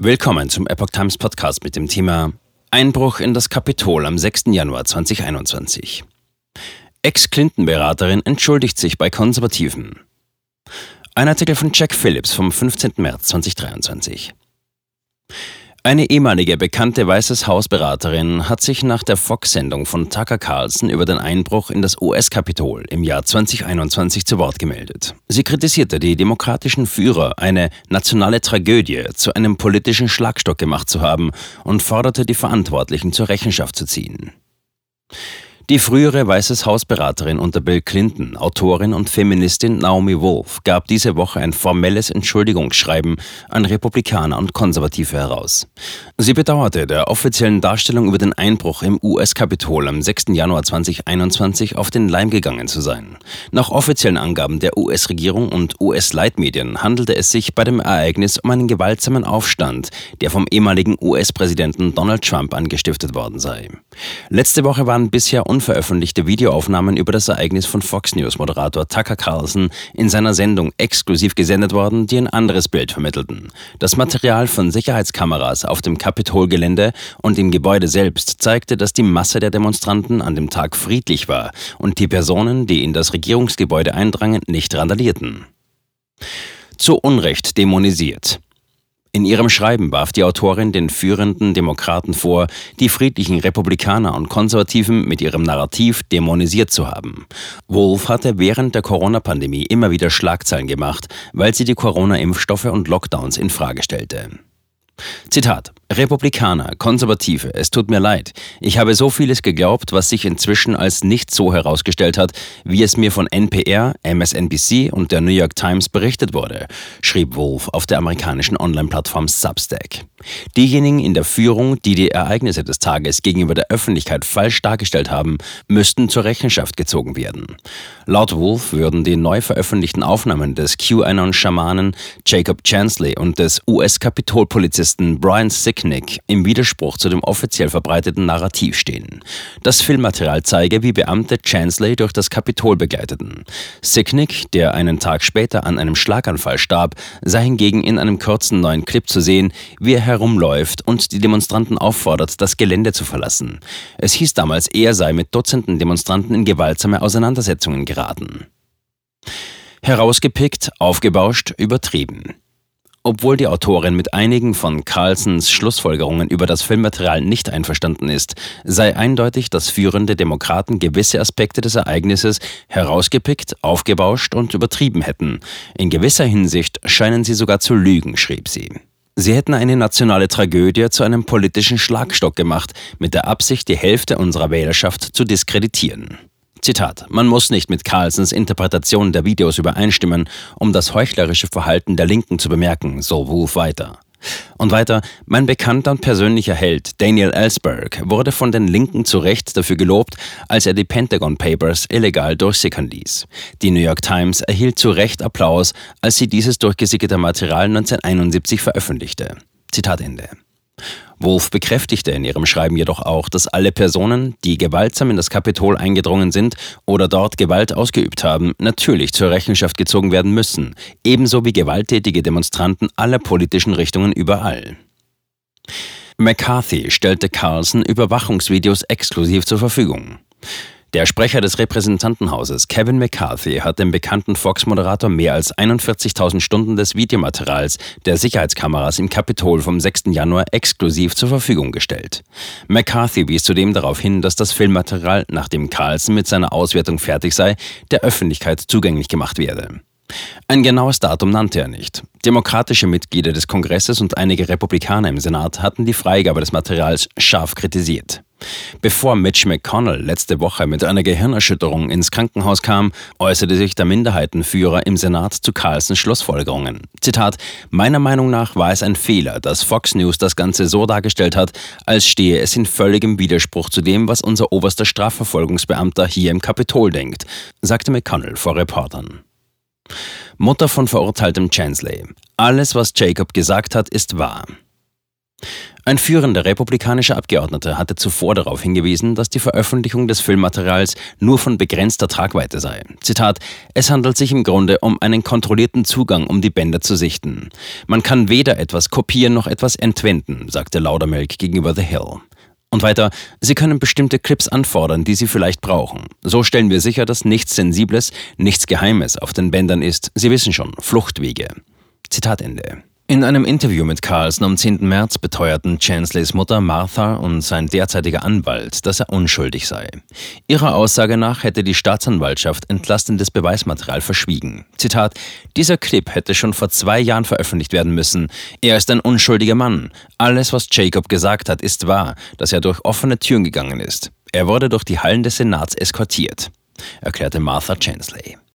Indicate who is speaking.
Speaker 1: Willkommen zum Epoch Times Podcast mit dem Thema Einbruch in das Kapitol am 6. Januar 2021. Ex-Clinton-Beraterin entschuldigt sich bei Konservativen. Ein Artikel von Jack Phillips vom 15. März 2023. Eine ehemalige bekannte Weißes Hausberaterin hat sich nach der Fox-Sendung von Tucker Carlson über den Einbruch in das US-Kapitol im Jahr 2021 zu Wort gemeldet. Sie kritisierte die demokratischen Führer, eine nationale Tragödie zu einem politischen Schlagstock gemacht zu haben und forderte die Verantwortlichen zur Rechenschaft zu ziehen. Die frühere Weißes Hausberaterin unter Bill Clinton, Autorin und Feministin Naomi Wolf gab diese Woche ein formelles Entschuldigungsschreiben an Republikaner und Konservative heraus. Sie bedauerte der offiziellen Darstellung über den Einbruch im US-Kapitol am 6. Januar 2021 auf den Leim gegangen zu sein. Nach offiziellen Angaben der US-Regierung und US-Leitmedien handelte es sich bei dem Ereignis um einen gewaltsamen Aufstand, der vom ehemaligen US-Präsidenten Donald Trump angestiftet worden sei. Letzte Woche waren bisher unveröffentlichte Videoaufnahmen über das Ereignis von Fox News-Moderator Tucker Carlson in seiner Sendung exklusiv gesendet worden, die ein anderes Bild vermittelten. Das Material von Sicherheitskameras auf dem Kapitolgelände und im Gebäude selbst zeigte, dass die Masse der Demonstranten an dem Tag friedlich war und die Personen, die in das Regierungsgebäude eindrangen, nicht randalierten. Zu Unrecht dämonisiert. In ihrem Schreiben warf die Autorin den führenden Demokraten vor, die friedlichen Republikaner und Konservativen mit ihrem Narrativ dämonisiert zu haben. Wolf hatte während der Corona-Pandemie immer wieder Schlagzeilen gemacht, weil sie die Corona-Impfstoffe und Lockdowns in Frage stellte. Zitat Republikaner, Konservative, es tut mir leid. Ich habe so vieles geglaubt, was sich inzwischen als nicht so herausgestellt hat, wie es mir von NPR, MSNBC und der New York Times berichtet wurde, schrieb Wolf auf der amerikanischen Online-Plattform Substack. Diejenigen in der Führung, die die Ereignisse des Tages gegenüber der Öffentlichkeit falsch dargestellt haben, müssten zur Rechenschaft gezogen werden. Laut Wolf würden die neu veröffentlichten Aufnahmen des QAnon-Schamanen Jacob Chansley und des US-Kapitolpolizisten Brian Sick Technik im Widerspruch zu dem offiziell verbreiteten Narrativ stehen. Das Filmmaterial zeige, wie Beamte Chansley durch das Kapitol begleiteten. Sicknick, der einen Tag später an einem Schlaganfall starb, sei hingegen in einem kurzen neuen Clip zu sehen, wie er herumläuft und die Demonstranten auffordert, das Gelände zu verlassen. Es hieß damals, er sei mit Dutzenden Demonstranten in gewaltsame Auseinandersetzungen geraten. Herausgepickt, aufgebauscht, übertrieben. Obwohl die Autorin mit einigen von Carlsons Schlussfolgerungen über das Filmmaterial nicht einverstanden ist, sei eindeutig, dass führende Demokraten gewisse Aspekte des Ereignisses herausgepickt, aufgebauscht und übertrieben hätten. In gewisser Hinsicht scheinen sie sogar zu lügen, schrieb sie. Sie hätten eine nationale Tragödie zu einem politischen Schlagstock gemacht, mit der Absicht, die Hälfte unserer Wählerschaft zu diskreditieren. Zitat: Man muss nicht mit Carlsons Interpretation der Videos übereinstimmen, um das heuchlerische Verhalten der Linken zu bemerken, so Wolf weiter. Und weiter, mein bekannter und persönlicher Held Daniel Ellsberg wurde von den Linken zu Recht dafür gelobt, als er die Pentagon Papers illegal durchsickern ließ. Die New York Times erhielt zu Recht Applaus, als sie dieses durchgesickerte Material 1971 veröffentlichte. Zitat Ende. Wolf bekräftigte in ihrem Schreiben jedoch auch, dass alle Personen, die gewaltsam in das Kapitol eingedrungen sind oder dort Gewalt ausgeübt haben, natürlich zur Rechenschaft gezogen werden müssen, ebenso wie gewalttätige Demonstranten aller politischen Richtungen überall. McCarthy stellte Carlson Überwachungsvideos exklusiv zur Verfügung. Der Sprecher des Repräsentantenhauses, Kevin McCarthy, hat dem bekannten Fox-Moderator mehr als 41.000 Stunden des Videomaterials der Sicherheitskameras im Kapitol vom 6. Januar exklusiv zur Verfügung gestellt. McCarthy wies zudem darauf hin, dass das Filmmaterial, nachdem Carlson mit seiner Auswertung fertig sei, der Öffentlichkeit zugänglich gemacht werde. Ein genaues Datum nannte er nicht. Demokratische Mitglieder des Kongresses und einige Republikaner im Senat hatten die Freigabe des Materials scharf kritisiert. Bevor Mitch McConnell letzte Woche mit einer Gehirnerschütterung ins Krankenhaus kam, äußerte sich der Minderheitenführer im Senat zu Carlsons Schlussfolgerungen. Zitat: Meiner Meinung nach war es ein Fehler, dass Fox News das Ganze so dargestellt hat, als stehe es in völligem Widerspruch zu dem, was unser oberster Strafverfolgungsbeamter hier im Kapitol denkt, sagte McConnell vor Reportern. Mutter von verurteiltem Chansley. Alles, was Jacob gesagt hat, ist wahr. Ein führender republikanischer Abgeordneter hatte zuvor darauf hingewiesen, dass die Veröffentlichung des Filmmaterials nur von begrenzter Tragweite sei. Zitat: Es handelt sich im Grunde um einen kontrollierten Zugang, um die Bänder zu sichten. Man kann weder etwas kopieren noch etwas entwenden, sagte Laudermilk gegenüber The Hill. Und weiter, Sie können bestimmte Clips anfordern, die Sie vielleicht brauchen. So stellen wir sicher, dass nichts Sensibles, nichts Geheimes auf den Bändern ist. Sie wissen schon, Fluchtwege. Zitat Ende. In einem Interview mit Carlson am 10. März beteuerten Chansleys Mutter Martha und sein derzeitiger Anwalt, dass er unschuldig sei. Ihrer Aussage nach hätte die Staatsanwaltschaft entlastendes Beweismaterial verschwiegen. Zitat: Dieser Clip hätte schon vor zwei Jahren veröffentlicht werden müssen. Er ist ein unschuldiger Mann. Alles, was Jacob gesagt hat, ist wahr, dass er durch offene Türen gegangen ist. Er wurde durch die Hallen des Senats eskortiert, erklärte Martha Chansley.